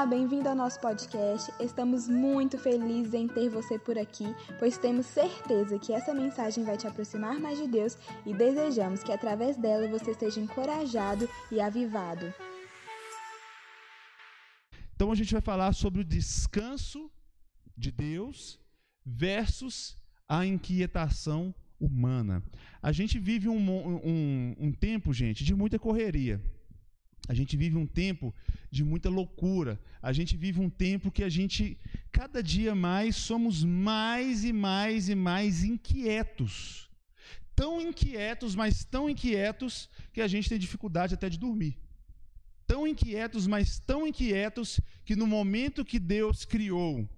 Olá, bem-vindo ao nosso podcast. Estamos muito felizes em ter você por aqui, pois temos certeza que essa mensagem vai te aproximar mais de Deus e desejamos que através dela você seja encorajado e avivado. Então a gente vai falar sobre o descanso de Deus versus a inquietação humana. A gente vive um, um, um tempo, gente, de muita correria. A gente vive um tempo de muita loucura. A gente vive um tempo que a gente, cada dia mais, somos mais e mais e mais inquietos. Tão inquietos, mas tão inquietos, que a gente tem dificuldade até de dormir. Tão inquietos, mas tão inquietos, que no momento que Deus criou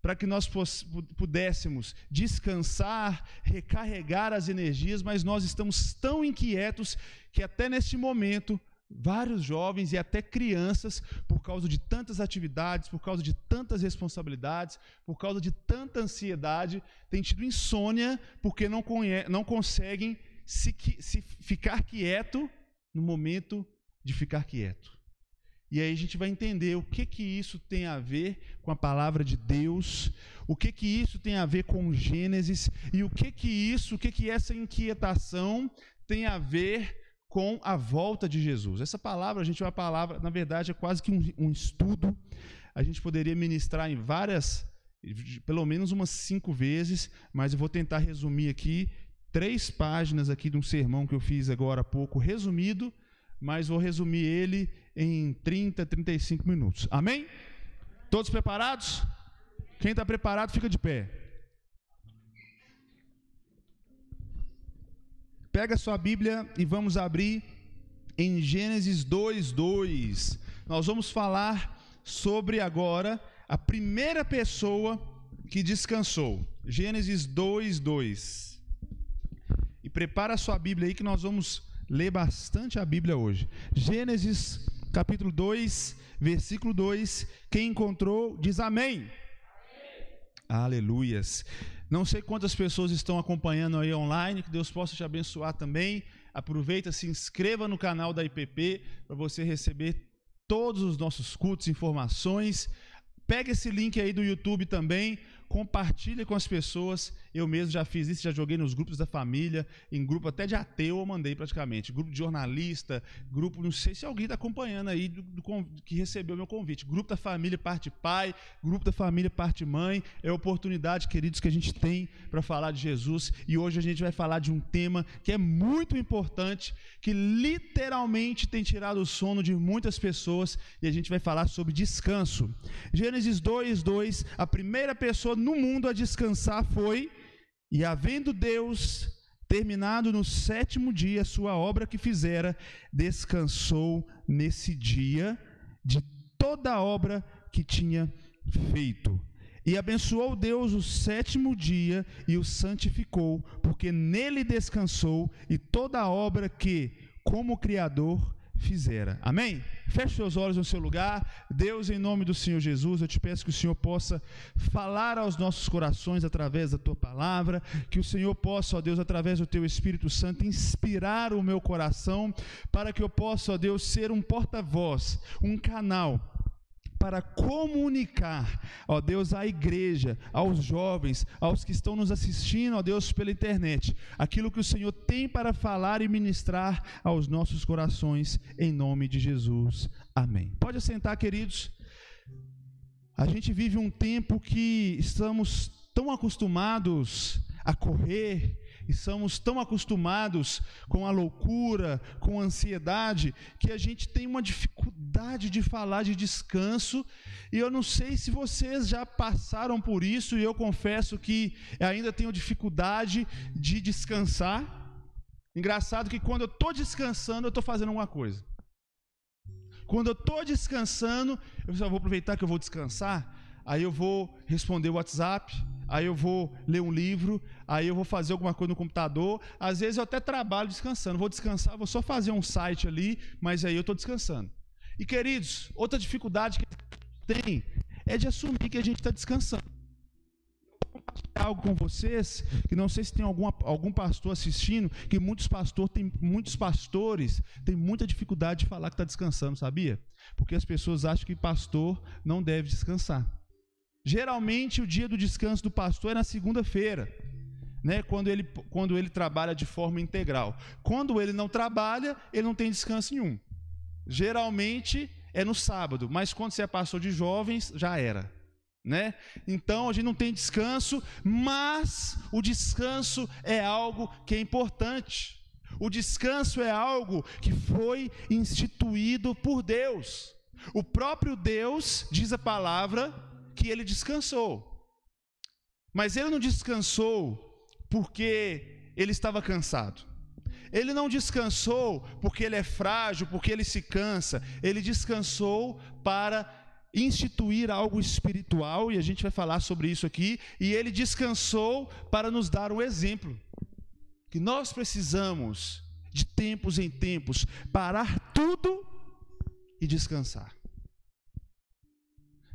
para que nós pudéssemos descansar, recarregar as energias, mas nós estamos tão inquietos que até neste momento vários jovens e até crianças, por causa de tantas atividades, por causa de tantas responsabilidades, por causa de tanta ansiedade, têm tido insônia porque não, não conseguem se, se ficar quieto no momento de ficar quieto. E aí a gente vai entender o que que isso tem a ver com a palavra de Deus, o que que isso tem a ver com Gênesis e o que que isso, o que que essa inquietação tem a ver com a volta de Jesus. Essa palavra, a gente uma palavra, na verdade, é quase que um, um estudo. A gente poderia ministrar em várias, pelo menos umas cinco vezes, mas eu vou tentar resumir aqui três páginas aqui de um sermão que eu fiz agora há pouco, resumido, mas vou resumir ele em 30, 35 minutos. Amém? Todos preparados? Quem está preparado, fica de pé. Pega sua Bíblia e vamos abrir em Gênesis 2:2. Nós vamos falar sobre agora a primeira pessoa que descansou. Gênesis 2:2. E prepara sua Bíblia aí que nós vamos ler bastante a Bíblia hoje. Gênesis capítulo 2, versículo 2. Quem encontrou diz amém. amém. Aleluias. Não sei quantas pessoas estão acompanhando aí online, que Deus possa te abençoar também. Aproveita, se inscreva no canal da IPP para você receber todos os nossos cultos, informações. Pega esse link aí do YouTube também, compartilha com as pessoas. Eu mesmo já fiz isso, já joguei nos grupos da família, em grupo até de ateu eu mandei praticamente. Grupo de jornalista, grupo, não sei se alguém está acompanhando aí do, do, que recebeu meu convite. Grupo da família parte pai, grupo da família parte mãe. É oportunidade, queridos, que a gente tem para falar de Jesus. E hoje a gente vai falar de um tema que é muito importante, que literalmente tem tirado o sono de muitas pessoas. E a gente vai falar sobre descanso. Gênesis 2, 2, a primeira pessoa no mundo a descansar foi, e havendo Deus terminado no sétimo dia sua obra que fizera, descansou nesse dia de toda a obra que tinha feito. E abençoou Deus o sétimo dia e o santificou, porque nele descansou e toda a obra que, como Criador, fizera. Amém? Feche seus olhos no seu lugar. Deus, em nome do Senhor Jesus, eu te peço que o Senhor possa falar aos nossos corações através da tua palavra, que o Senhor possa, ó Deus, através do teu Espírito Santo, inspirar o meu coração, para que eu possa, ó Deus, ser um porta-voz, um canal para comunicar, ó Deus, à igreja, aos jovens, aos que estão nos assistindo, ó Deus, pela internet, aquilo que o Senhor tem para falar e ministrar aos nossos corações, em nome de Jesus. Amém. Pode assentar, queridos. A gente vive um tempo que estamos tão acostumados a correr, e somos tão acostumados com a loucura, com a ansiedade, que a gente tem uma dificuldade de falar de descanso. E eu não sei se vocês já passaram por isso, e eu confesso que ainda tenho dificuldade de descansar. Engraçado que quando eu estou descansando, eu estou fazendo alguma coisa. Quando eu estou descansando, eu já vou aproveitar que eu vou descansar, aí eu vou responder o WhatsApp, aí eu vou ler um livro, aí eu vou fazer alguma coisa no computador. Às vezes eu até trabalho descansando, vou descansar, vou só fazer um site ali, mas aí eu estou descansando. E queridos, outra dificuldade que tem é de assumir que a gente está descansando. algo com vocês, que não sei se tem algum, algum pastor assistindo, que muitos, pastor, tem, muitos pastores têm muita dificuldade de falar que está descansando, sabia? Porque as pessoas acham que pastor não deve descansar. Geralmente o dia do descanso do pastor é na segunda-feira, né? quando, ele, quando ele trabalha de forma integral. Quando ele não trabalha, ele não tem descanso nenhum. Geralmente é no sábado, mas quando você é pastor de jovens, já era né? Então a gente não tem descanso, mas o descanso é algo que é importante. O descanso é algo que foi instituído por Deus. O próprio Deus diz a palavra que ele descansou. Mas ele não descansou porque ele estava cansado. Ele não descansou porque ele é frágil, porque ele se cansa. Ele descansou para instituir algo espiritual, e a gente vai falar sobre isso aqui, e ele descansou para nos dar um exemplo. Que nós precisamos, de tempos em tempos, parar tudo e descansar.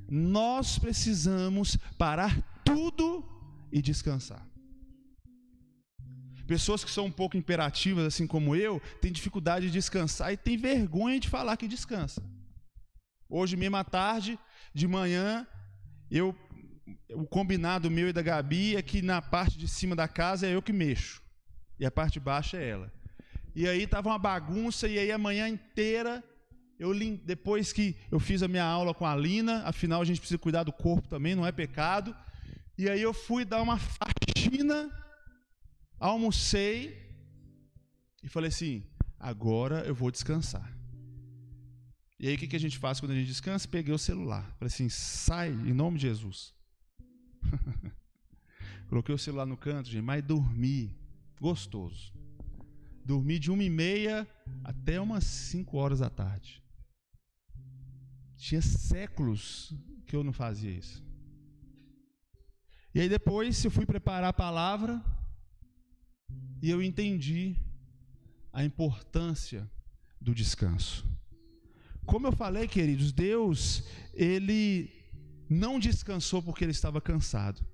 Nós precisamos parar tudo e descansar. Pessoas que são um pouco imperativas, assim como eu, têm dificuldade de descansar e têm vergonha de falar que descansa. Hoje mesmo à tarde, de manhã, eu o combinado meu e da Gabi é que na parte de cima da casa é eu que mexo e a parte de baixo é ela. E aí tava uma bagunça e aí a manhã inteira eu depois que eu fiz a minha aula com a Lina, afinal a gente precisa cuidar do corpo também, não é pecado. E aí eu fui dar uma faxina, almocei e falei assim: agora eu vou descansar. E aí o que, a gente faz quando a gente descansa? Peguei o celular. Falei assim, sai em nome de Jesus. Coloquei o celular no canto, gente, mas dormi. Gostoso. Dormi de uma e meia até umas cinco horas da tarde. Tinha séculos que eu não fazia isso. E aí depois eu fui preparar a palavra e eu entendi a importância do descanso. Como eu falei, queridos, Deus, ele não descansou porque ele estava cansado,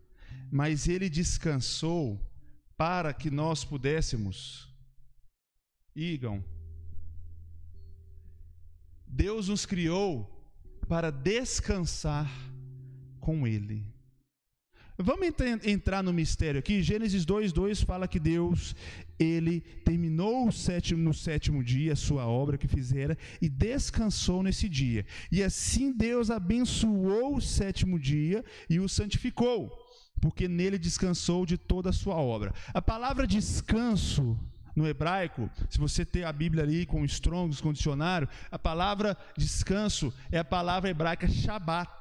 mas ele descansou para que nós pudéssemos. Igam. Deus nos criou para descansar com ele. Vamos entrar no mistério aqui. Gênesis 2:2 fala que Deus ele terminou o sétimo, no sétimo dia a sua obra que fizera e descansou nesse dia. E assim Deus abençoou o sétimo dia e o santificou, porque nele descansou de toda a sua obra. A palavra descanso no hebraico, se você ter a Bíblia ali com Strong's, com dicionário, a palavra descanso é a palavra hebraica Shabbat.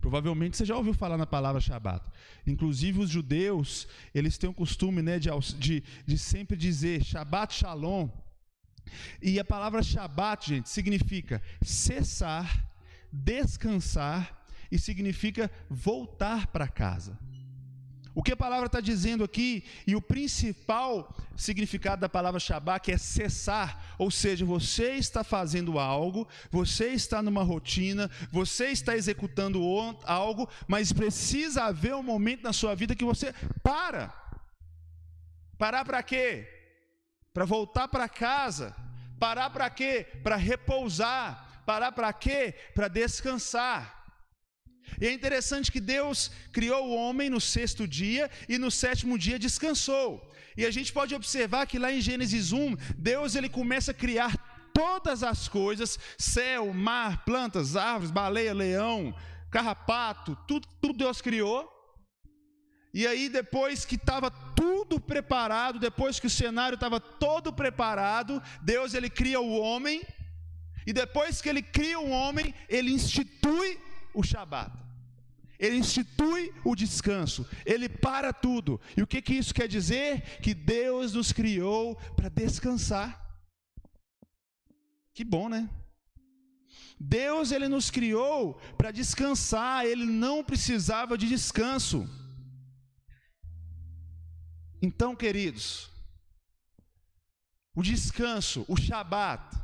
Provavelmente você já ouviu falar na palavra Shabat. Inclusive os judeus, eles têm o costume né, de, de, de sempre dizer Shabat Shalom. E a palavra Shabat, gente, significa cessar, descansar e significa voltar para casa. O que a palavra está dizendo aqui, e o principal significado da palavra Shabbat é cessar, ou seja, você está fazendo algo, você está numa rotina, você está executando algo, mas precisa haver um momento na sua vida que você para. Parar para quê? Para voltar para casa. Parar para quê? Para repousar. Parar para quê? Para descansar. E é interessante que Deus criou o homem no sexto dia e no sétimo dia descansou. E a gente pode observar que lá em Gênesis 1, Deus ele começa a criar todas as coisas: céu, mar, plantas, árvores, baleia, leão, carrapato, tudo, tudo Deus criou. E aí, depois que estava tudo preparado, depois que o cenário estava todo preparado, Deus ele cria o homem. E depois que ele cria o homem, ele institui o Shabat. Ele institui o descanso, ele para tudo. E o que, que isso quer dizer? Que Deus nos criou para descansar. Que bom, né? Deus ele nos criou para descansar, ele não precisava de descanso. Então, queridos, o descanso, o Shabat,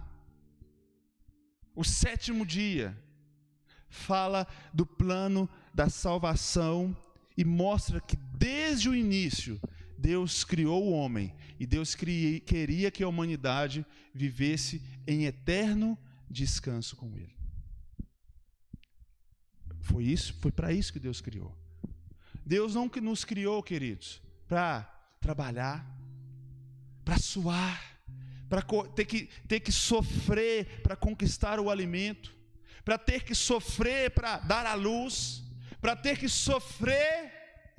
o sétimo dia, fala do plano da salvação e mostra que desde o início, Deus criou o homem e Deus queria que a humanidade vivesse em eterno descanso com Ele. Foi isso, foi para isso que Deus criou. Deus não nos criou, queridos, para trabalhar, para suar, para ter que, ter que sofrer para conquistar o alimento, para ter que sofrer para dar a luz, para ter que sofrer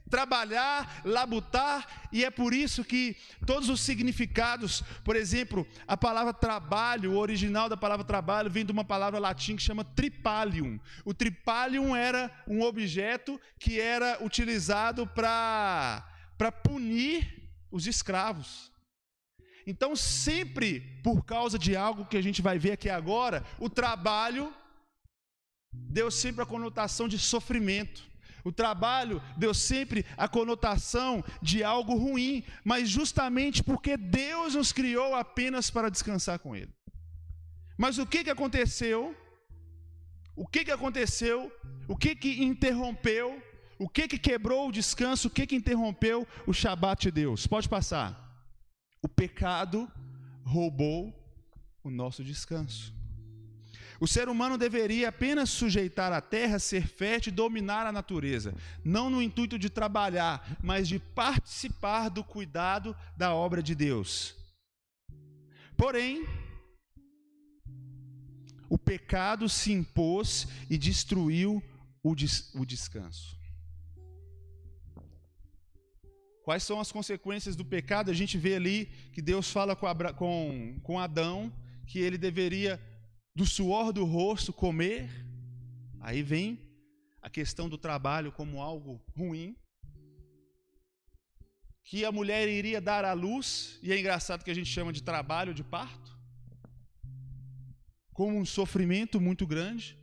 trabalhar, labutar, e é por isso que todos os significados, por exemplo, a palavra trabalho, o original da palavra trabalho vem de uma palavra latim que chama tripalium. O tripalium era um objeto que era utilizado para para punir os escravos. Então, sempre por causa de algo que a gente vai ver aqui agora, o trabalho deu sempre a conotação de sofrimento. O trabalho deu sempre a conotação de algo ruim, mas justamente porque Deus nos criou apenas para descansar com Ele. Mas o que, que aconteceu? O que, que aconteceu? O que, que interrompeu? O que, que quebrou o descanso? O que, que interrompeu o Shabat de Deus? Pode passar. O pecado roubou o nosso descanso. O ser humano deveria apenas sujeitar a terra, ser fértil e dominar a natureza, não no intuito de trabalhar, mas de participar do cuidado da obra de Deus. Porém, o pecado se impôs e destruiu o, des o descanso. Quais são as consequências do pecado? A gente vê ali que Deus fala com, Abra com, com Adão que ele deveria do suor do rosto comer. Aí vem a questão do trabalho como algo ruim. Que a mulher iria dar à luz, e é engraçado que a gente chama de trabalho de parto, como um sofrimento muito grande,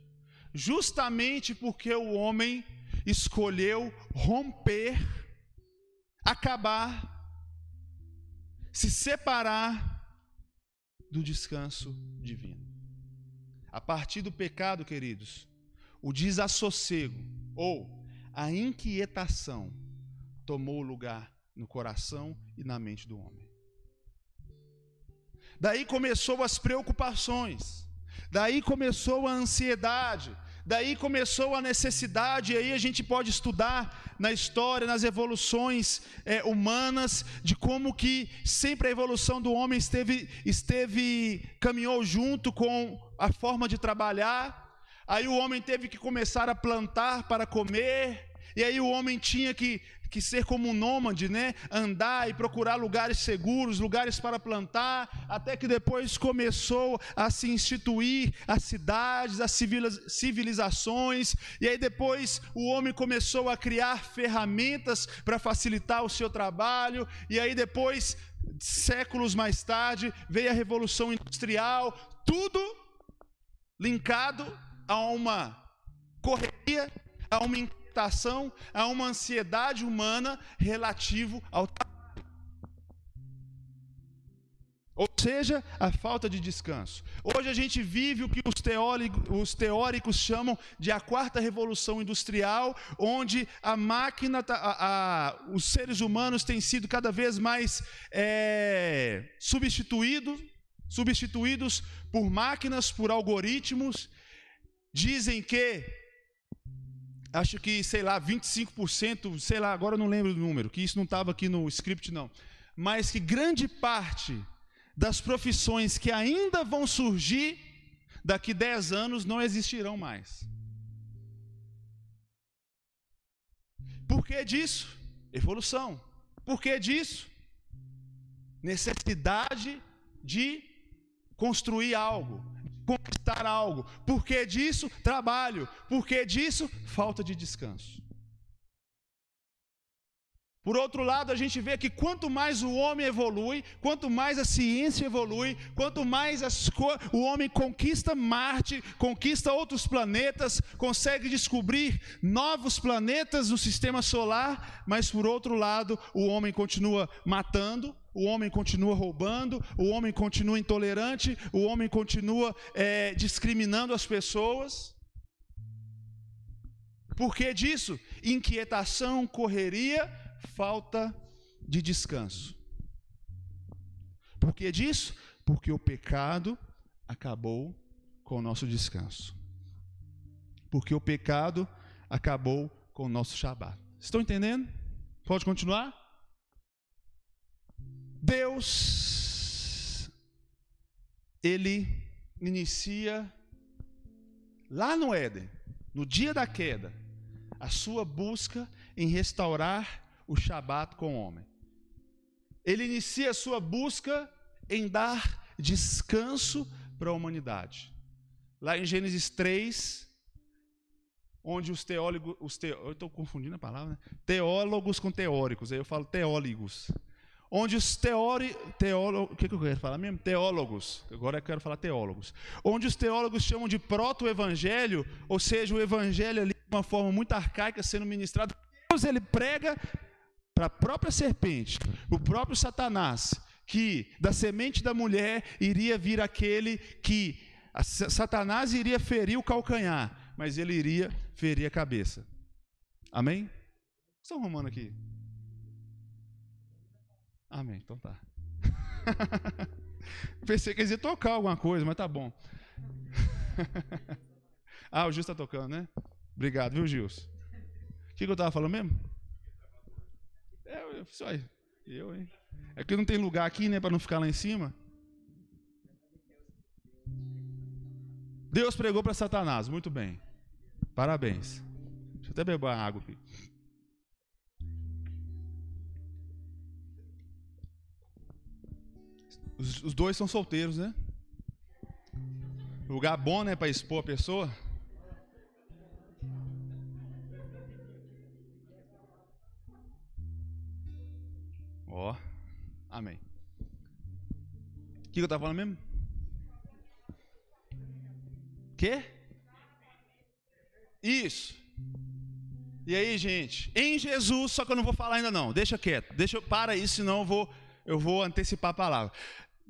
justamente porque o homem escolheu romper, acabar, se separar do descanso divino. A partir do pecado, queridos, o desassossego ou a inquietação tomou lugar no coração e na mente do homem. Daí começou as preocupações, daí começou a ansiedade, daí começou a necessidade, e aí a gente pode estudar na história, nas evoluções é, humanas, de como que sempre a evolução do homem esteve, esteve caminhou junto com a forma de trabalhar. Aí o homem teve que começar a plantar para comer. E aí o homem tinha que, que ser como um nômade, né? Andar e procurar lugares seguros, lugares para plantar, até que depois começou a se instituir as cidades, as civilizações, e aí depois o homem começou a criar ferramentas para facilitar o seu trabalho, e aí depois, séculos mais tarde, veio a revolução industrial, tudo linkado a uma correria, a uma inquietação, a uma ansiedade humana relativo ao trabalho. Ou seja, a falta de descanso. Hoje a gente vive o que os teóricos, os teóricos chamam de a quarta revolução industrial, onde a máquina, tá, a, a, os seres humanos têm sido cada vez mais é, substituídos substituídos por máquinas, por algoritmos. Dizem que, acho que, sei lá, 25%, sei lá, agora não lembro do número, que isso não estava aqui no script, não. Mas que grande parte das profissões que ainda vão surgir daqui 10 anos não existirão mais. Por que disso? Evolução. Por que disso? Necessidade de construir algo, conquistar algo. Por que disso? Trabalho. Por que disso? Falta de descanso. Por outro lado, a gente vê que quanto mais o homem evolui, quanto mais a ciência evolui, quanto mais o homem conquista Marte, conquista outros planetas, consegue descobrir novos planetas no sistema solar, mas por outro lado, o homem continua matando, o homem continua roubando, o homem continua intolerante, o homem continua é, discriminando as pessoas. Por que disso? Inquietação, correria, falta de descanso. Por que disso? Porque o pecado acabou com o nosso descanso. Porque o pecado acabou com o nosso Shabat. Estão entendendo? Pode continuar? Deus, Ele inicia lá no Éden, no dia da queda, a sua busca em restaurar o Shabat com o homem. Ele inicia a sua busca em dar descanso para a humanidade. Lá em Gênesis 3, onde os teólogos, os eu estou confundindo a palavra, né? teólogos com teóricos, aí eu falo teólogos. Onde os teori, teólogos, o que, que eu quero falar mesmo? Teólogos, agora eu quero falar teólogos. Onde os teólogos chamam de proto-evangelho, ou seja, o evangelho ali de uma forma muito arcaica sendo ministrado. Deus ele prega para a própria serpente, o próprio Satanás, que da semente da mulher iria vir aquele que Satanás iria ferir o calcanhar, mas ele iria ferir a cabeça. Amém? Estão arrumando aqui? Amém, então tá. Pensei que eles iam tocar alguma coisa, mas tá bom. ah, o Gilson está tocando, né? Obrigado, viu, Gilson? O que, que eu estava falando mesmo? É, eu, só eu, hein? É que não tem lugar aqui, né, para não ficar lá em cima. Deus pregou para Satanás, muito bem. Parabéns. Deixa eu até beber a água aqui. Os, os dois são solteiros, né? Lugar bom, né, para expor a pessoa. Ó, amém. O que eu estava falando mesmo? Quê? Isso. E aí, gente, em Jesus, só que eu não vou falar ainda não, deixa quieto, deixa, para isso, senão eu vou, eu vou antecipar a palavra.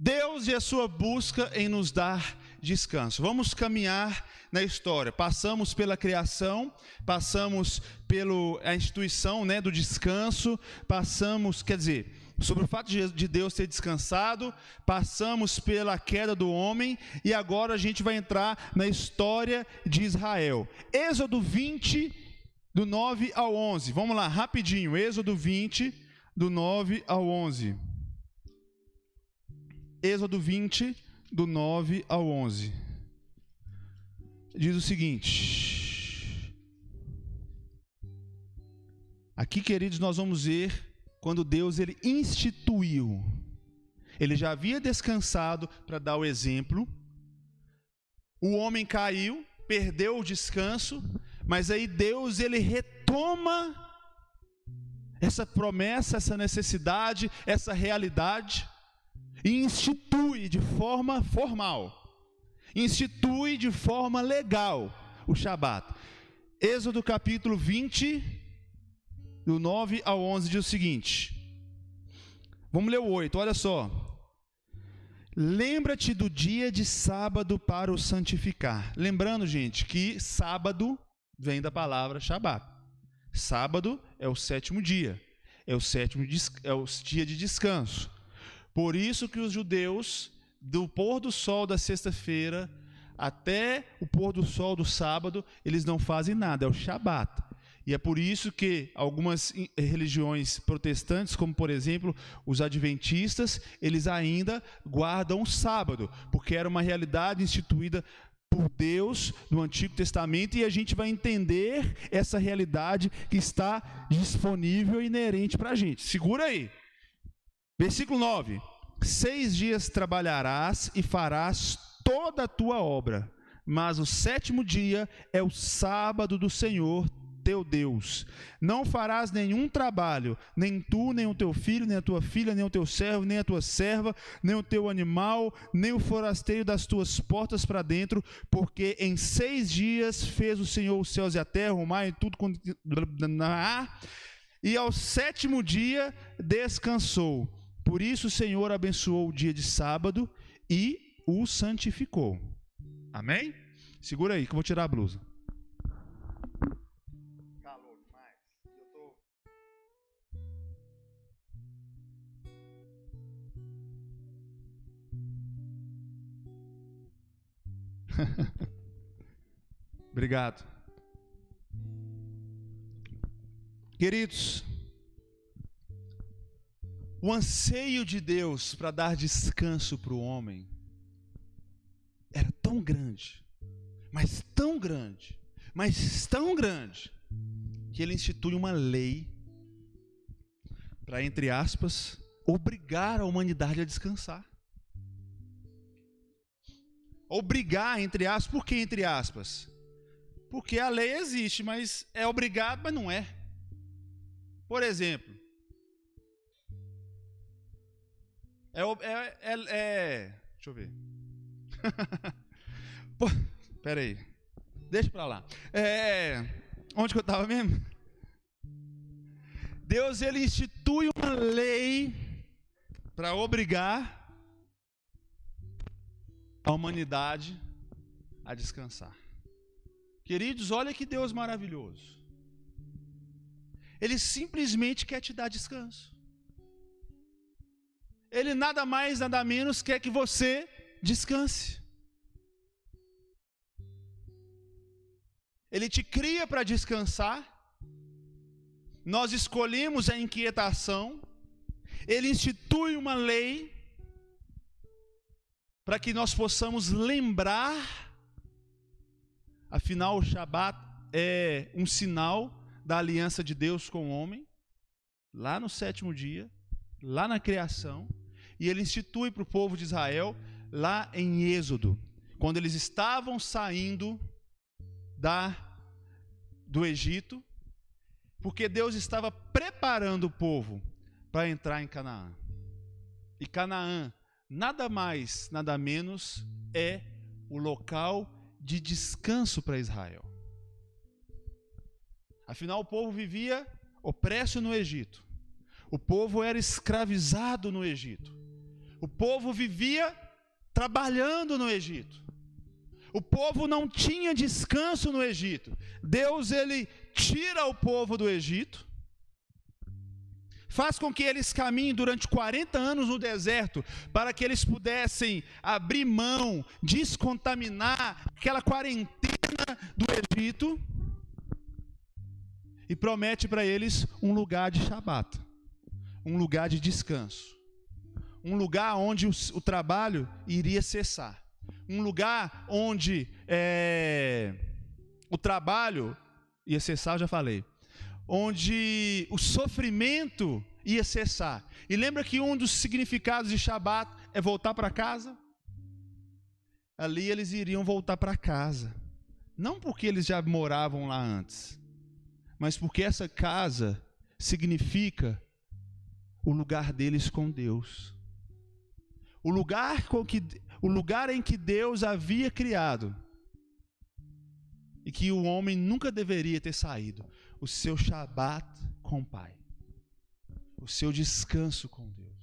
Deus e a sua busca em nos dar descanso. Vamos caminhar na história. Passamos pela criação, passamos pela instituição né, do descanso, passamos, quer dizer, sobre o fato de Deus ter descansado, passamos pela queda do homem e agora a gente vai entrar na história de Israel. Êxodo 20, do 9 ao 11. Vamos lá, rapidinho. Êxodo 20, do 9 ao 11. Êxodo 20, do 9 ao 11. Diz o seguinte: Aqui, queridos, nós vamos ver quando Deus ele instituiu. Ele já havia descansado para dar o exemplo. O homem caiu, perdeu o descanso, mas aí Deus ele retoma essa promessa, essa necessidade, essa realidade e institui de forma formal, institui de forma legal o Shabat. Êxodo capítulo 20, do 9 ao 11 diz o seguinte. Vamos ler o 8, olha só. Lembra-te do dia de sábado para o santificar. Lembrando, gente, que sábado vem da palavra Shabat. Sábado é o sétimo dia, é o sétimo é o dia de descanso. Por isso que os judeus, do pôr do sol da sexta-feira até o pôr do sol do sábado, eles não fazem nada, é o Shabat. E é por isso que algumas religiões protestantes, como por exemplo os adventistas, eles ainda guardam o sábado, porque era uma realidade instituída por Deus no Antigo Testamento e a gente vai entender essa realidade que está disponível e inerente para a gente. Segura aí. Versículo 9: Seis dias trabalharás e farás toda a tua obra, mas o sétimo dia é o sábado do Senhor teu Deus. Não farás nenhum trabalho, nem tu, nem o teu filho, nem a tua filha, nem o teu servo, nem a tua serva, nem o teu animal, nem o forasteiro das tuas portas para dentro, porque em seis dias fez o Senhor os céus e a terra, o mar e tudo. E ao sétimo dia descansou. Por isso o Senhor abençoou o dia de sábado e o santificou. Amém? Segura aí que eu vou tirar a blusa. Calor demais. Eu tô... Obrigado. Queridos, o anseio de Deus para dar descanso para o homem era tão grande, mas tão grande, mas tão grande, que ele institui uma lei para, entre aspas, obrigar a humanidade a descansar. Obrigar, entre aspas, por que entre aspas? Porque a lei existe, mas é obrigado, mas não é. Por exemplo, é, é, é, é deixa eu ver. Pô, pera aí, deixa para lá. É, onde que eu estava mesmo? Deus ele institui uma lei para obrigar a humanidade a descansar. Queridos, olha que Deus maravilhoso. Ele simplesmente quer te dar descanso. Ele nada mais, nada menos quer que você descanse. Ele te cria para descansar. Nós escolhemos a inquietação. Ele institui uma lei para que nós possamos lembrar, afinal, o Shabat é um sinal da aliança de Deus com o homem, lá no sétimo dia, lá na criação, e ele institui para o povo de Israel, lá em Êxodo, quando eles estavam saindo da do Egito, porque Deus estava preparando o povo para entrar em Canaã. E Canaã nada mais, nada menos é o local de descanso para Israel. Afinal, o povo vivia opresso no Egito. O povo era escravizado no Egito. O povo vivia trabalhando no Egito. O povo não tinha descanso no Egito. Deus ele tira o povo do Egito faz com que eles caminhem durante 40 anos no deserto, para que eles pudessem abrir mão, descontaminar aquela quarentena do Egito, e promete para eles um lugar de Shabat, um lugar de descanso, um lugar onde o, o trabalho iria cessar, um lugar onde é, o trabalho ia cessar, eu já falei, onde o sofrimento ia cessar. E lembra que um dos significados de Shabat é voltar para casa? Ali eles iriam voltar para casa. Não porque eles já moravam lá antes, mas porque essa casa significa o lugar deles com Deus. O lugar, com que, o lugar em que Deus havia criado e que o homem nunca deveria ter saído o seu Shabat com o Pai, o seu descanso com Deus.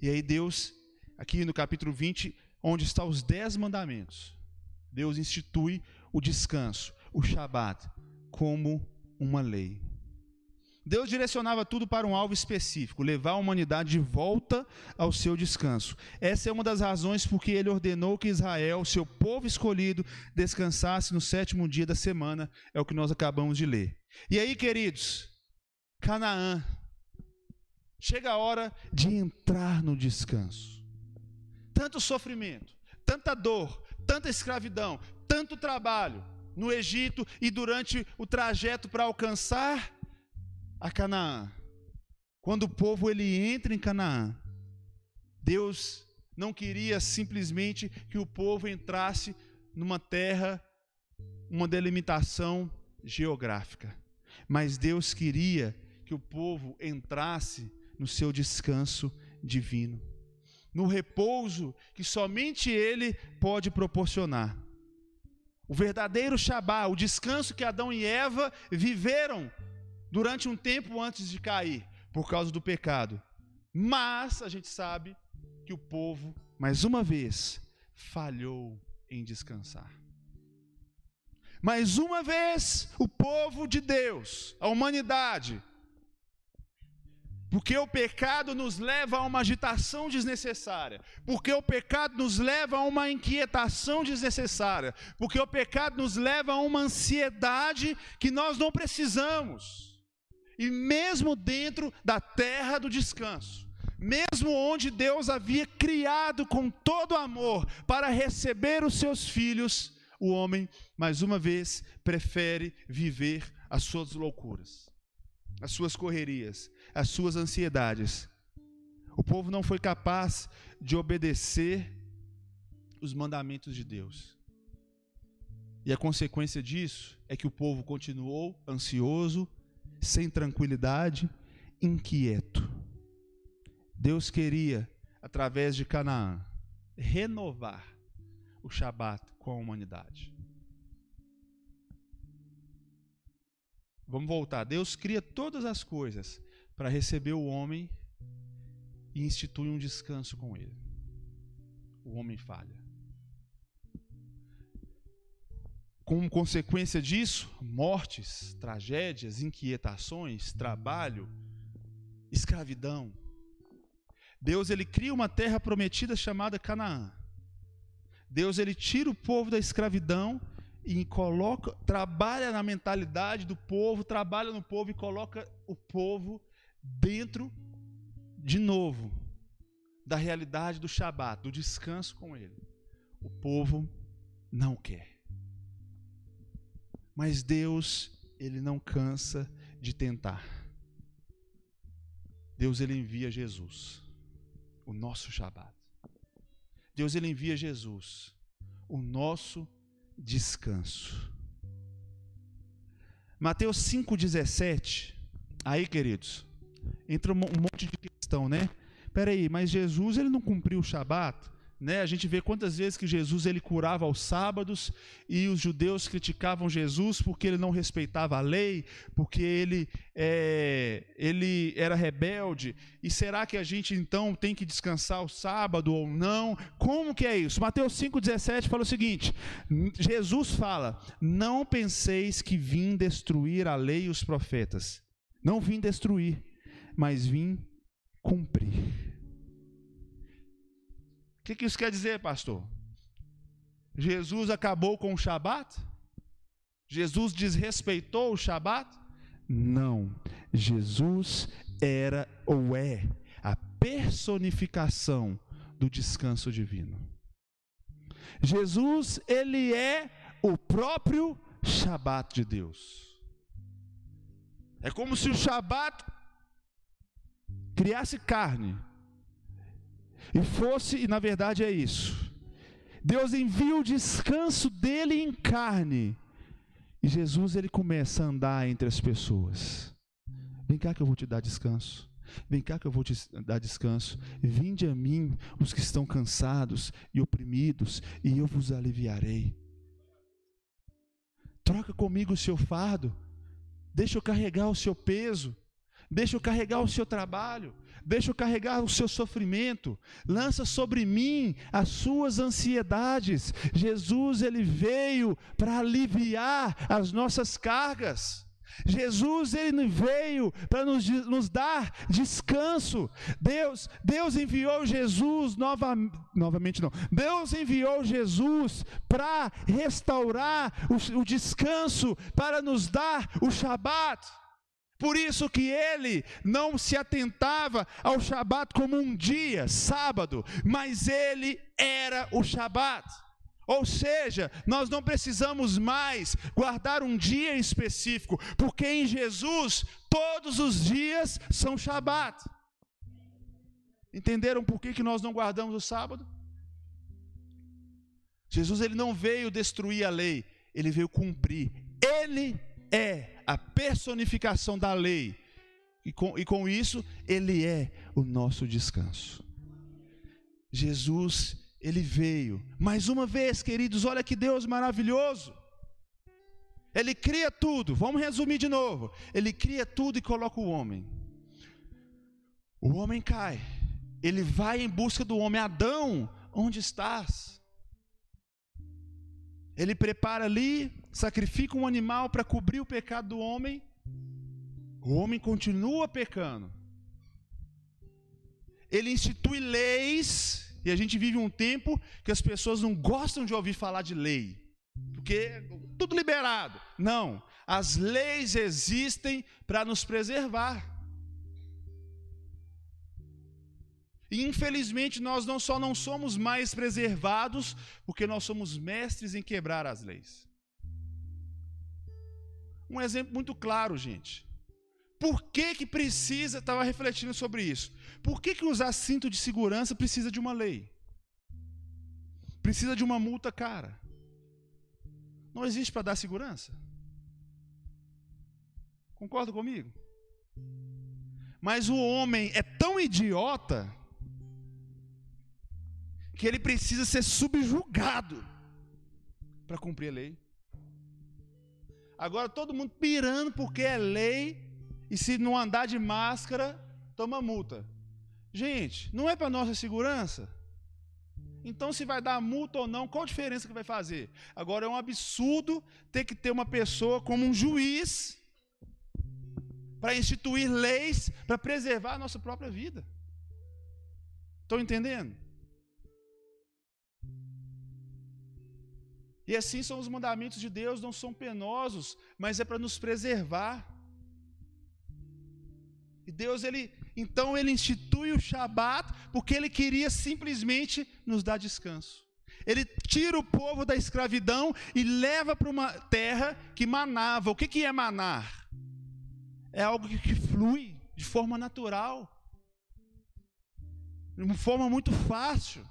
E aí, Deus, aqui no capítulo 20, onde estão os dez mandamentos, Deus institui o descanso, o Shabat, como uma lei. Deus direcionava tudo para um alvo específico, levar a humanidade de volta ao seu descanso. Essa é uma das razões por que ele ordenou que Israel, seu povo escolhido, descansasse no sétimo dia da semana, é o que nós acabamos de ler. E aí, queridos, Canaã, chega a hora de entrar no descanso. Tanto sofrimento, tanta dor, tanta escravidão, tanto trabalho no Egito e durante o trajeto para alcançar a Canaã. Quando o povo ele entra em Canaã, Deus não queria simplesmente que o povo entrasse numa terra, uma delimitação geográfica, mas Deus queria que o povo entrasse no seu descanso divino, no repouso que somente Ele pode proporcionar. O verdadeiro Shabá, o descanso que Adão e Eva viveram durante um tempo antes de cair, por causa do pecado. Mas a gente sabe que o povo, mais uma vez, falhou em descansar. Mais uma vez, o povo de Deus, a humanidade, Porque o pecado nos leva a uma agitação desnecessária. Porque o pecado nos leva a uma inquietação desnecessária. Porque o pecado nos leva a uma ansiedade que nós não precisamos. E mesmo dentro da terra do descanso, mesmo onde Deus havia criado com todo amor para receber os seus filhos, o homem, mais uma vez, prefere viver as suas loucuras, as suas correrias, as suas ansiedades. O povo não foi capaz de obedecer os mandamentos de Deus. E a consequência disso é que o povo continuou ansioso, sem tranquilidade, inquieto. Deus queria, através de Canaã, renovar o Shabat com a humanidade. Vamos voltar. Deus cria todas as coisas para receber o homem e institui um descanso com ele. O homem falha. Como consequência disso, mortes, tragédias, inquietações, trabalho, escravidão. Deus ele cria uma terra prometida chamada Canaã. Deus ele tira o povo da escravidão e coloca, trabalha na mentalidade do povo, trabalha no povo e coloca o povo dentro de novo da realidade do Shabat, do descanso com ele. O povo não quer. Mas Deus, ele não cansa de tentar. Deus ele envia Jesus, o nosso Shabat. Deus ele envia Jesus, o nosso descanso. Mateus 5,17. Aí, queridos, entra um monte de questão, né? Peraí, mas Jesus ele não cumpriu o Shabat? Né? A gente vê quantas vezes que Jesus ele curava aos sábados e os judeus criticavam Jesus porque ele não respeitava a lei, porque ele, é, ele era rebelde. E será que a gente então tem que descansar o sábado ou não? Como que é isso? Mateus 5,17 fala o seguinte: Jesus fala: Não penseis que vim destruir a lei e os profetas. Não vim destruir, mas vim cumprir que, que isso quer dizer, pastor? Jesus acabou com o Shabat? Jesus desrespeitou o Shabat? Não. Jesus era ou é a personificação do descanso divino. Jesus, ele é o próprio Shabat de Deus. É como se o Shabat criasse carne e fosse, e na verdade é isso. Deus envia o descanso dele em carne. E Jesus ele começa a andar entre as pessoas. Vem cá que eu vou te dar descanso. Vem cá que eu vou te dar descanso. Vinde a mim os que estão cansados e oprimidos, e eu vos aliviarei. Troca comigo o seu fardo. Deixa eu carregar o seu peso. Deixa eu carregar o seu trabalho deixa eu carregar o seu sofrimento, lança sobre mim as suas ansiedades. Jesus, ele veio para aliviar as nossas cargas. Jesus ele veio para nos, nos, dar descanso. Deus, Deus enviou Jesus nova, novamente não. Deus enviou Jesus para restaurar o, o descanso, para nos dar o Shabat. Por isso que ele não se atentava ao Shabat como um dia, sábado, mas ele era o Shabat. Ou seja, nós não precisamos mais guardar um dia específico, porque em Jesus todos os dias são Shabat. Entenderam por que, que nós não guardamos o sábado? Jesus ele não veio destruir a lei, ele veio cumprir. Ele é a personificação da lei. E com, e com isso, ele é o nosso descanso. Jesus, ele veio. Mais uma vez, queridos, olha que Deus maravilhoso. Ele cria tudo. Vamos resumir de novo. Ele cria tudo e coloca o homem. O homem cai. Ele vai em busca do homem. Adão, onde estás? Ele prepara ali sacrifica um animal para cobrir o pecado do homem, o homem continua pecando. ele institui leis, e a gente vive um tempo que as pessoas não gostam de ouvir falar de lei, porque é tudo liberado. Não, as leis existem para nos preservar. E infelizmente nós não só não somos mais preservados, porque nós somos mestres em quebrar as leis. Um exemplo muito claro, gente. Por que que precisa, estava refletindo sobre isso. Por que que usar cinto de segurança precisa de uma lei? Precisa de uma multa cara. Não existe para dar segurança. Concorda comigo? Mas o homem é tão idiota que ele precisa ser subjugado para cumprir a lei. Agora todo mundo pirando porque é lei e se não andar de máscara, toma multa. Gente, não é para nossa segurança? Então, se vai dar multa ou não, qual a diferença que vai fazer? Agora, é um absurdo ter que ter uma pessoa como um juiz para instituir leis para preservar a nossa própria vida. Estão entendendo? E assim são os mandamentos de Deus, não são penosos, mas é para nos preservar. E Deus, ele, então, ele institui o Shabat, porque ele queria simplesmente nos dar descanso. Ele tira o povo da escravidão e leva para uma terra que manava. O que, que é manar? É algo que, que flui de forma natural, de uma forma muito fácil.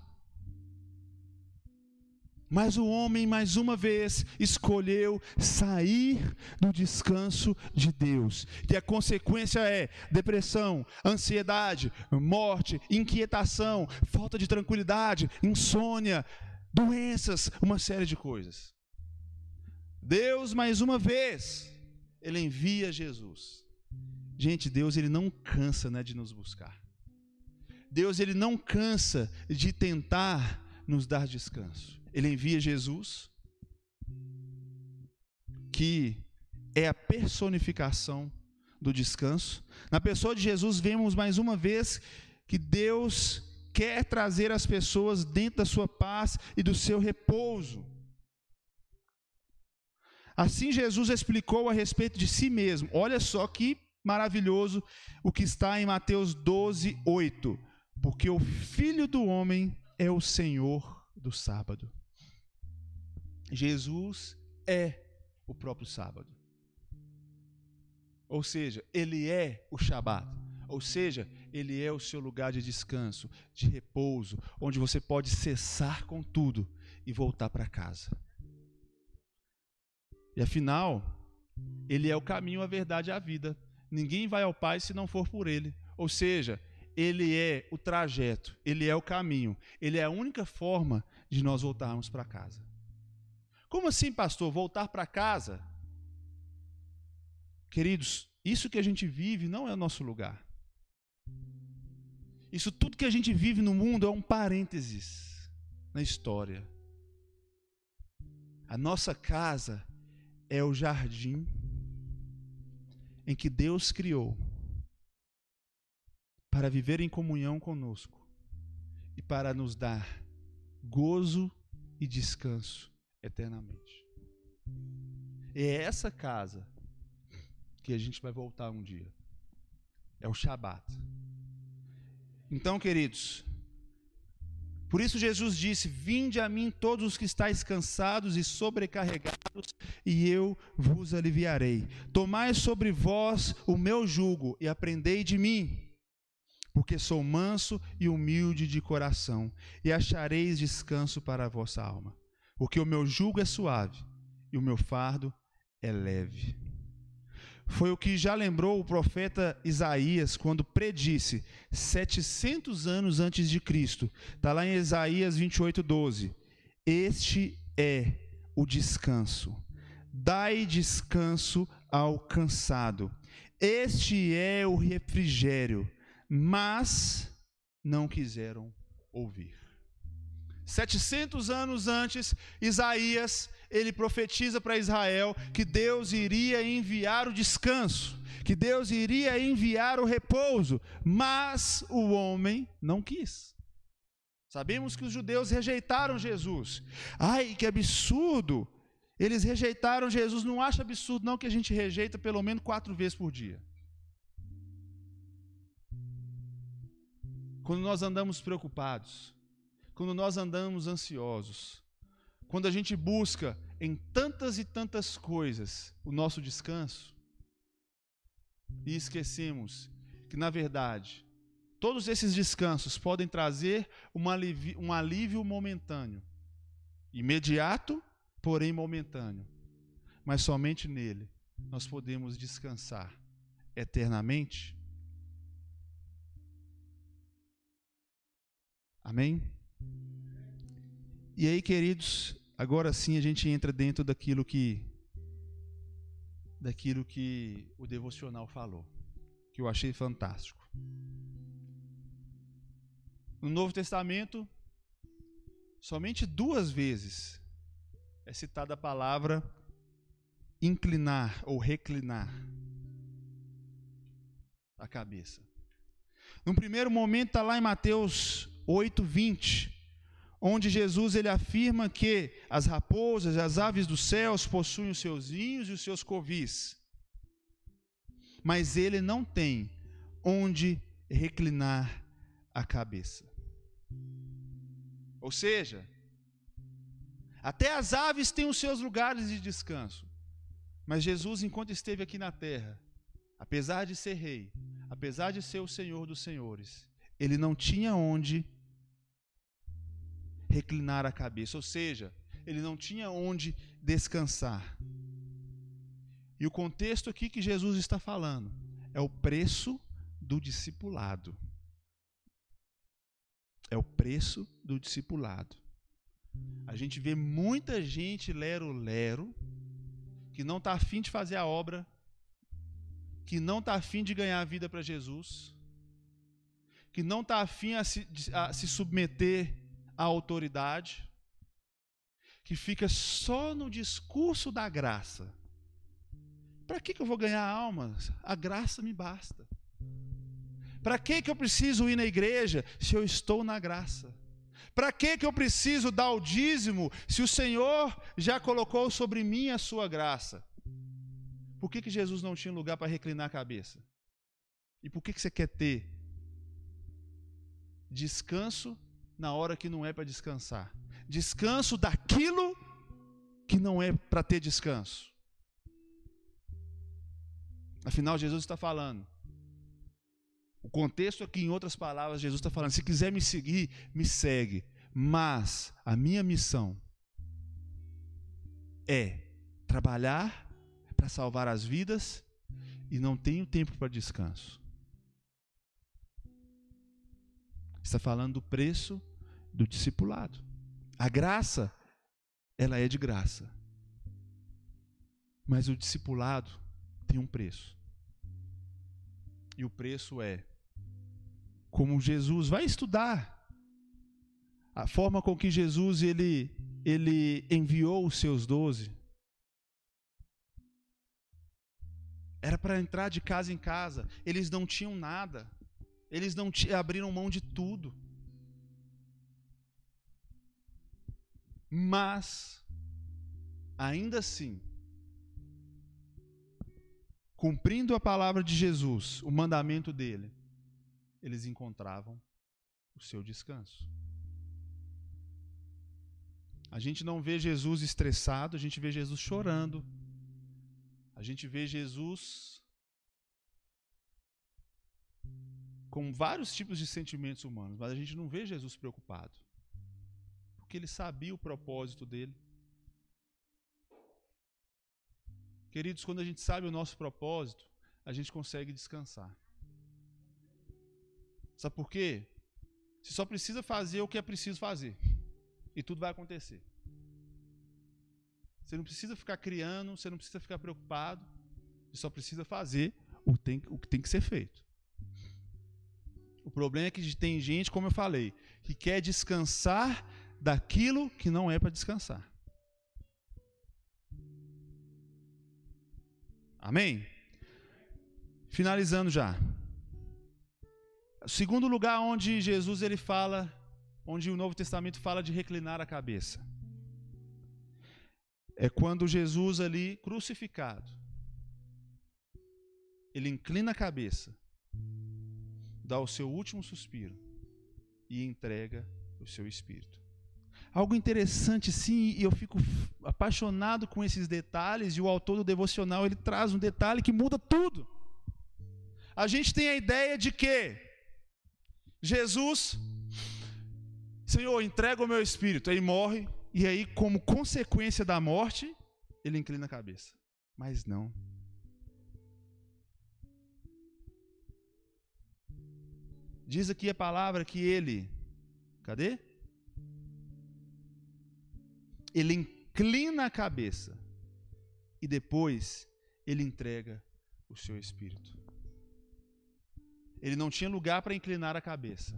Mas o homem, mais uma vez, escolheu sair do descanso de Deus. E a consequência é depressão, ansiedade, morte, inquietação, falta de tranquilidade, insônia, doenças, uma série de coisas. Deus, mais uma vez, Ele envia Jesus. Gente, Deus, Ele não cansa né, de nos buscar. Deus, Ele não cansa de tentar nos dar descanso ele envia Jesus, que é a personificação do descanso. Na pessoa de Jesus, vemos mais uma vez que Deus quer trazer as pessoas dentro da sua paz e do seu repouso. Assim, Jesus explicou a respeito de si mesmo. Olha só que maravilhoso o que está em Mateus 12, 8. Porque o Filho do Homem é o Senhor do sábado. Jesus é o próprio sábado. Ou seja, ele é o Shabat. Ou seja, ele é o seu lugar de descanso, de repouso, onde você pode cessar com tudo e voltar para casa. E afinal, ele é o caminho, a verdade e a vida. Ninguém vai ao Pai se não for por ele. Ou seja, ele é o trajeto, ele é o caminho, ele é a única forma de nós voltarmos para casa. Como assim, pastor? Voltar para casa? Queridos, isso que a gente vive não é o nosso lugar. Isso tudo que a gente vive no mundo é um parênteses na história. A nossa casa é o jardim em que Deus criou para viver em comunhão conosco e para nos dar gozo e descanso eternamente. É essa casa que a gente vai voltar um dia. É o Shabat. Então, queridos, por isso Jesus disse: Vinde a mim todos os que estáis cansados e sobrecarregados, e eu vos aliviarei. Tomai sobre vós o meu jugo e aprendei de mim, porque sou manso e humilde de coração, e achareis descanso para a vossa alma porque o meu jugo é suave e o meu fardo é leve. Foi o que já lembrou o profeta Isaías quando predisse 700 anos antes de Cristo. Está lá em Isaías 28, 12. Este é o descanso. Dai descanso ao cansado. Este é o refrigério. Mas não quiseram ouvir. 700 anos antes, Isaías, ele profetiza para Israel que Deus iria enviar o descanso, que Deus iria enviar o repouso, mas o homem não quis. Sabemos que os judeus rejeitaram Jesus. Ai, que absurdo! Eles rejeitaram Jesus. Não acha absurdo, não, que a gente rejeita pelo menos quatro vezes por dia. Quando nós andamos preocupados, quando nós andamos ansiosos, quando a gente busca em tantas e tantas coisas o nosso descanso, e esquecemos que, na verdade, todos esses descansos podem trazer um alívio, um alívio momentâneo, imediato, porém momentâneo, mas somente nele nós podemos descansar eternamente. Amém? E aí, queridos, agora sim a gente entra dentro daquilo que daquilo que o devocional falou, que eu achei fantástico. No Novo Testamento, somente duas vezes é citada a palavra inclinar ou reclinar a cabeça. No primeiro momento está lá em Mateus 8, 20, onde Jesus ele afirma que as raposas, as aves dos céus possuem os seus ninhos e os seus covis, mas ele não tem onde reclinar a cabeça. Ou seja, até as aves têm os seus lugares de descanso, mas Jesus, enquanto esteve aqui na terra, apesar de ser rei, apesar de ser o Senhor dos senhores, ele não tinha onde reclinar a cabeça, ou seja, ele não tinha onde descansar. E o contexto aqui que Jesus está falando é o preço do discipulado. É o preço do discipulado. A gente vê muita gente lero-lero que não está afim de fazer a obra, que não está afim de ganhar a vida para Jesus, que não está afim a se, a se submeter a autoridade, que fica só no discurso da graça. Para que, que eu vou ganhar almas? A graça me basta. Para que, que eu preciso ir na igreja se eu estou na graça? Para que, que eu preciso dar o dízimo se o Senhor já colocou sobre mim a sua graça? Por que, que Jesus não tinha lugar para reclinar a cabeça? E por que, que você quer ter descanso na hora que não é para descansar. Descanso daquilo que não é para ter descanso. Afinal, Jesus está falando. O contexto aqui, em outras palavras, Jesus está falando: se quiser me seguir, me segue. Mas a minha missão é trabalhar para salvar as vidas e não tenho tempo para descanso. Está falando do preço do discipulado. A graça, ela é de graça. Mas o discipulado tem um preço. E o preço é como Jesus vai estudar a forma com que Jesus ele ele enviou os seus doze. Era para entrar de casa em casa. Eles não tinham nada. Eles não abriram mão de tudo. Mas, ainda assim, cumprindo a palavra de Jesus, o mandamento dele, eles encontravam o seu descanso. A gente não vê Jesus estressado, a gente vê Jesus chorando. A gente vê Jesus com vários tipos de sentimentos humanos, mas a gente não vê Jesus preocupado porque ele sabia o propósito dele. Queridos, quando a gente sabe o nosso propósito, a gente consegue descansar. Sabe por quê? Você só precisa fazer o que é preciso fazer. E tudo vai acontecer. Você não precisa ficar criando, você não precisa ficar preocupado. Você só precisa fazer o, tem, o que tem que ser feito. O problema é que tem gente, como eu falei, que quer descansar daquilo que não é para descansar. Amém? Finalizando já. Segundo lugar onde Jesus ele fala, onde o Novo Testamento fala de reclinar a cabeça. É quando Jesus ali crucificado, ele inclina a cabeça, dá o seu último suspiro e entrega o seu espírito. Algo interessante, sim, e eu fico apaixonado com esses detalhes, e o autor do devocional ele traz um detalhe que muda tudo. A gente tem a ideia de que Jesus, Senhor, entrega o meu espírito, ele morre, e aí, como consequência da morte, ele inclina a cabeça. Mas não. Diz aqui a palavra que ele, cadê? Ele inclina a cabeça e depois ele entrega o seu espírito. Ele não tinha lugar para inclinar a cabeça,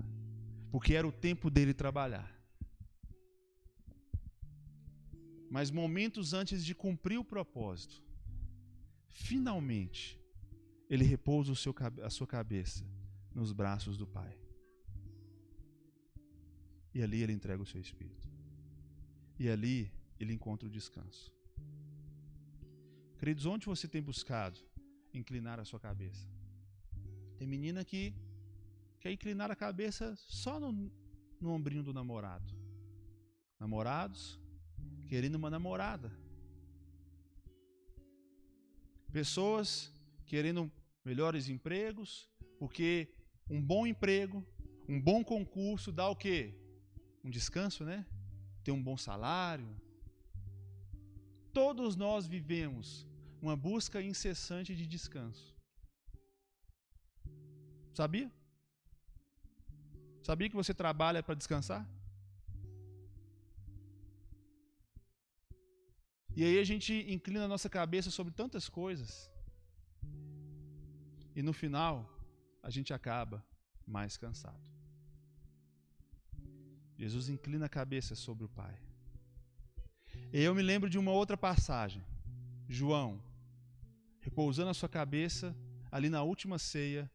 porque era o tempo dele trabalhar. Mas momentos antes de cumprir o propósito, finalmente, ele repousa seu, a sua cabeça nos braços do Pai. E ali ele entrega o seu espírito. E ali ele encontra o descanso. Queridos, onde você tem buscado inclinar a sua cabeça? Tem menina que quer inclinar a cabeça só no, no ombrinho do namorado. Namorados querendo uma namorada. Pessoas querendo melhores empregos, porque um bom emprego, um bom concurso dá o quê? Um descanso, né? Ter um bom salário. Todos nós vivemos uma busca incessante de descanso. Sabia? Sabia que você trabalha para descansar? E aí a gente inclina a nossa cabeça sobre tantas coisas. E no final, a gente acaba mais cansado. Jesus inclina a cabeça sobre o Pai. E eu me lembro de uma outra passagem. João, repousando a sua cabeça ali na última ceia,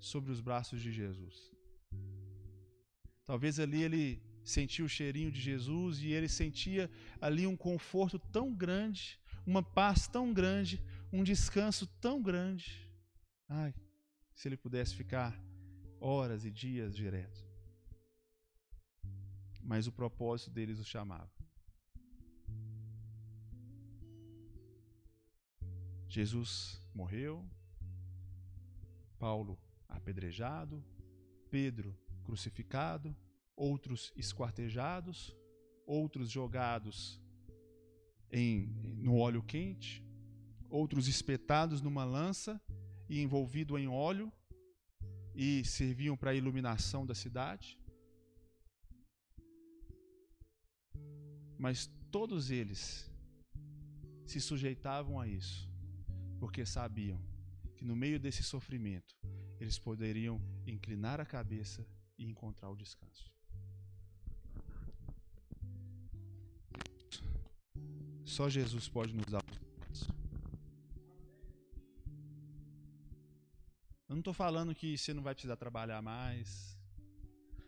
sobre os braços de Jesus. Talvez ali ele sentia o cheirinho de Jesus e ele sentia ali um conforto tão grande, uma paz tão grande, um descanso tão grande. Ai, se ele pudesse ficar horas e dias direto. Mas o propósito deles o chamava. Jesus morreu, Paulo apedrejado, Pedro crucificado, outros esquartejados, outros jogados em, no óleo quente, outros espetados numa lança e envolvido em óleo e serviam para a iluminação da cidade. Mas todos eles se sujeitavam a isso, porque sabiam que no meio desse sofrimento eles poderiam inclinar a cabeça e encontrar o descanso. Só Jesus pode nos dar. Eu não estou falando que você não vai precisar trabalhar mais.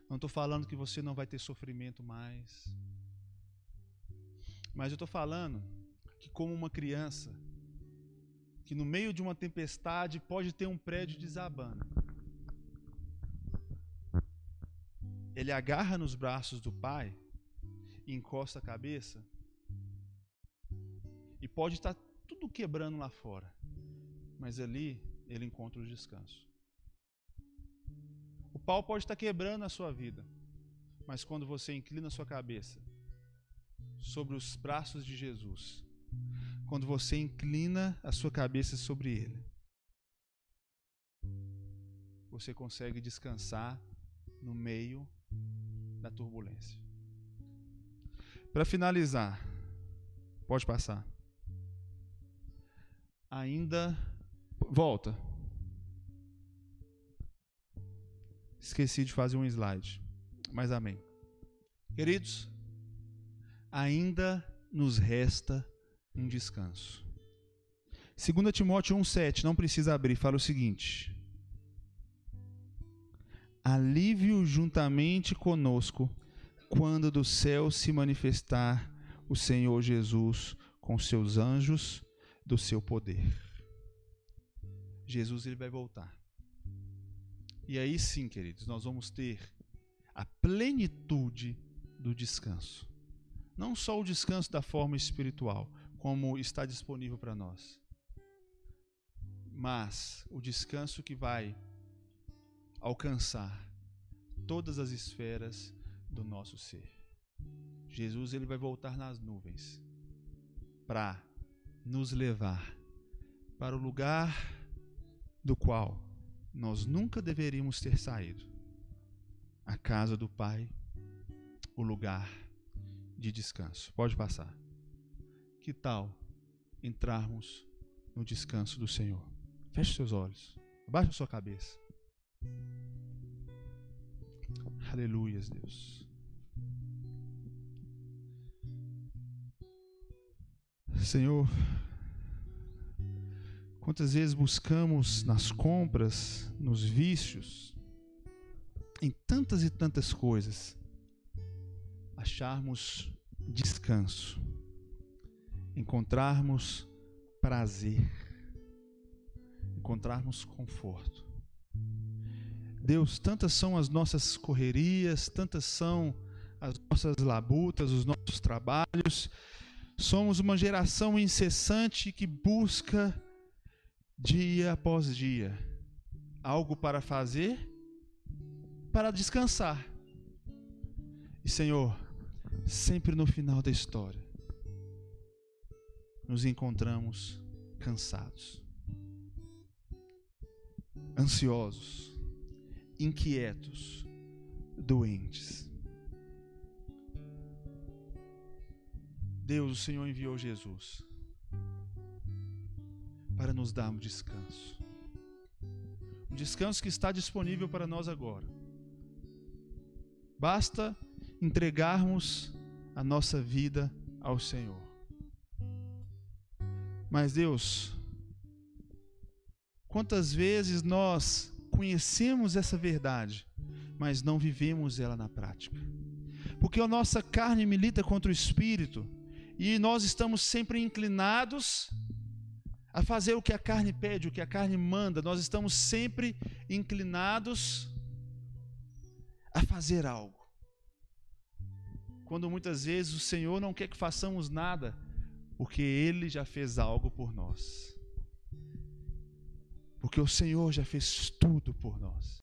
Não estou falando que você não vai ter sofrimento mais. Mas eu estou falando que, como uma criança, que no meio de uma tempestade pode ter um prédio desabando. Ele agarra nos braços do pai, encosta a cabeça e pode estar tudo quebrando lá fora, mas ali ele encontra o descanso. O pau pode estar quebrando a sua vida, mas quando você inclina a sua cabeça sobre os braços de Jesus, quando você inclina a sua cabeça sobre Ele. Você consegue descansar no meio da turbulência. Para finalizar, pode passar. Ainda. Volta. Esqueci de fazer um slide. Mas amém. Queridos, ainda nos resta um descanso. 2 Timóteo 1,7, não precisa abrir, fala o seguinte: Alívio juntamente conosco, quando do céu se manifestar o Senhor Jesus com seus anjos do seu poder. Jesus ele vai voltar. E aí sim, queridos, nós vamos ter a plenitude do descanso. Não só o descanso da forma espiritual, como está disponível para nós, mas o descanso que vai alcançar todas as esferas do nosso ser. Jesus ele vai voltar nas nuvens para nos levar para o lugar do qual nós nunca deveríamos ter saído. A casa do Pai, o lugar de descanso. Pode passar. Que tal entrarmos no descanso do Senhor? Feche seus olhos. Abaixe a sua cabeça. Aleluias, Deus. Senhor, quantas vezes buscamos nas compras, nos vícios, em tantas e tantas coisas, acharmos descanso, encontrarmos prazer, encontrarmos conforto. Deus, tantas são as nossas correrias, tantas são as nossas labutas, os nossos trabalhos. Somos uma geração incessante que busca dia após dia algo para fazer, para descansar. E Senhor, sempre no final da história, nos encontramos cansados, ansiosos, inquietos, doentes. Deus, o Senhor enviou Jesus para nos dar um descanso. Um descanso que está disponível para nós agora. Basta entregarmos a nossa vida ao Senhor. Mas Deus, quantas vezes nós conhecemos essa verdade, mas não vivemos ela na prática. Porque a nossa carne milita contra o espírito e nós estamos sempre inclinados a fazer o que a carne pede, o que a carne manda. Nós estamos sempre inclinados a fazer algo. Quando muitas vezes o Senhor não quer que façamos nada, porque Ele já fez algo por nós porque o Senhor já fez tudo por nós.